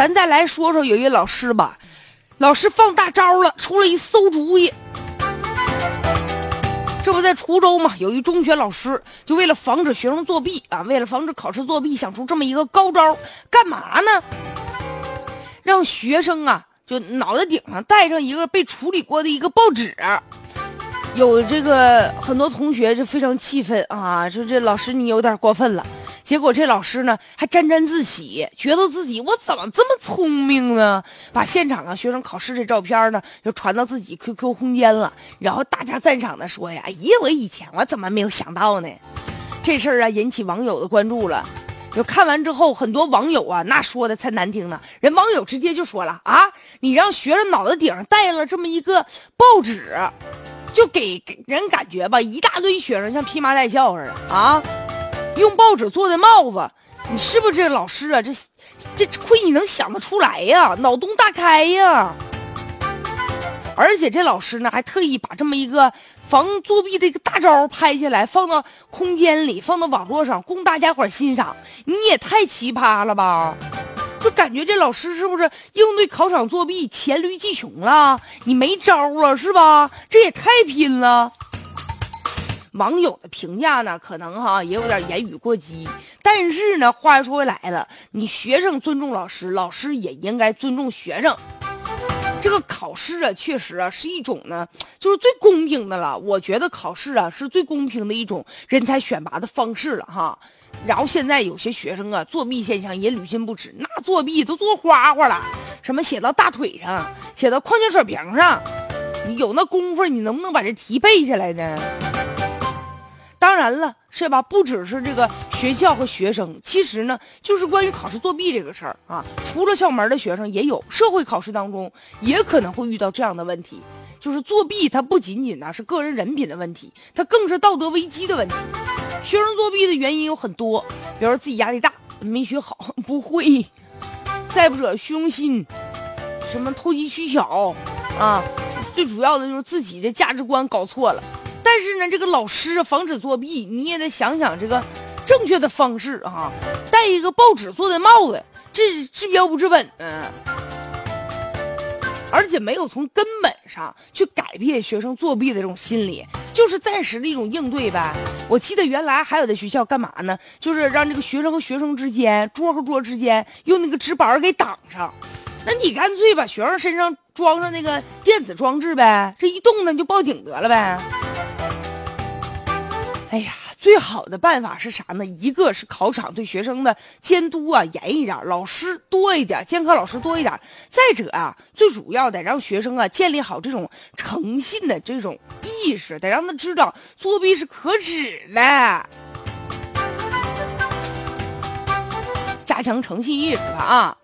咱再来说说有一个老师吧，老师放大招了，出了一馊主意。这不在滁州嘛，有一中学老师就为了防止学生作弊啊，为了防止考试作弊，想出这么一个高招，干嘛呢？让学生啊，就脑袋顶上戴上一个被处理过的一个报纸。有这个很多同学就非常气愤啊，说这老师你有点过分了。结果这老师呢还沾沾自喜，觉得自己我怎么这么聪明呢？把现场啊学生考试的照片呢就传到自己 QQ 空间了，然后大家赞赏的说呀：“哎呀，我以前我怎么没有想到呢？”这事儿啊引起网友的关注了。就看完之后，很多网友啊那说的才难听呢。人网友直接就说了：“啊，你让学生脑袋顶上戴了这么一个报纸。”就给人感觉吧，一大堆学生像披麻戴孝似的啊，用报纸做的帽子，你是不是这老师啊？这这亏你能想得出来呀，脑洞大开呀！而且这老师呢，还特意把这么一个防作弊的一个大招拍下来，放到空间里，放到网络上，供大家伙欣赏。你也太奇葩了吧！就感觉这老师是不是应对考场作弊黔驴技穷了？你没招了是吧？这也太拼了。网友的评价呢，可能哈也有点言语过激，但是呢，话又说回来了，你学生尊重老师，老师也应该尊重学生。这个考试啊，确实啊是一种呢，就是最公平的了。我觉得考试啊是最公平的一种人才选拔的方式了哈。然后现在有些学生啊，作弊现象也屡禁不止，那作弊都做花花了，什么写到大腿上，写到矿泉水瓶上，你有那功夫，你能不能把这题背下来呢？当然了，是吧？不只是这个学校和学生，其实呢，就是关于考试作弊这个事儿啊，出了校门的学生也有，社会考试当中也可能会遇到这样的问题，就是作弊，它不仅仅呢是个人人品的问题，它更是道德危机的问题。学生作弊的原因有很多，比如说自己压力大，没学好，不会；再不者虚荣心，什么投机取巧，啊，最主要的就是自己的价值观搞错了。但是呢，这个老师防止作弊，你也得想想这个正确的方式啊，戴一个报纸做的帽子，这是治标不治本嗯。而且没有从根本上去改变学生作弊的这种心理，就是暂时的一种应对呗。我记得原来还有的学校干嘛呢？就是让这个学生和学生之间、桌和桌之间用那个纸板给挡上。那你干脆把学生身上装上那个电子装置呗，这一动呢就报警得了呗。哎呀。最好的办法是啥呢？一个是考场对学生的监督啊严一点，老师多一点，监考老师多一点。再者啊，最主要得让学生啊建立好这种诚信的这种意识，得让他知道作弊是可耻的，加强诚信意识吧啊。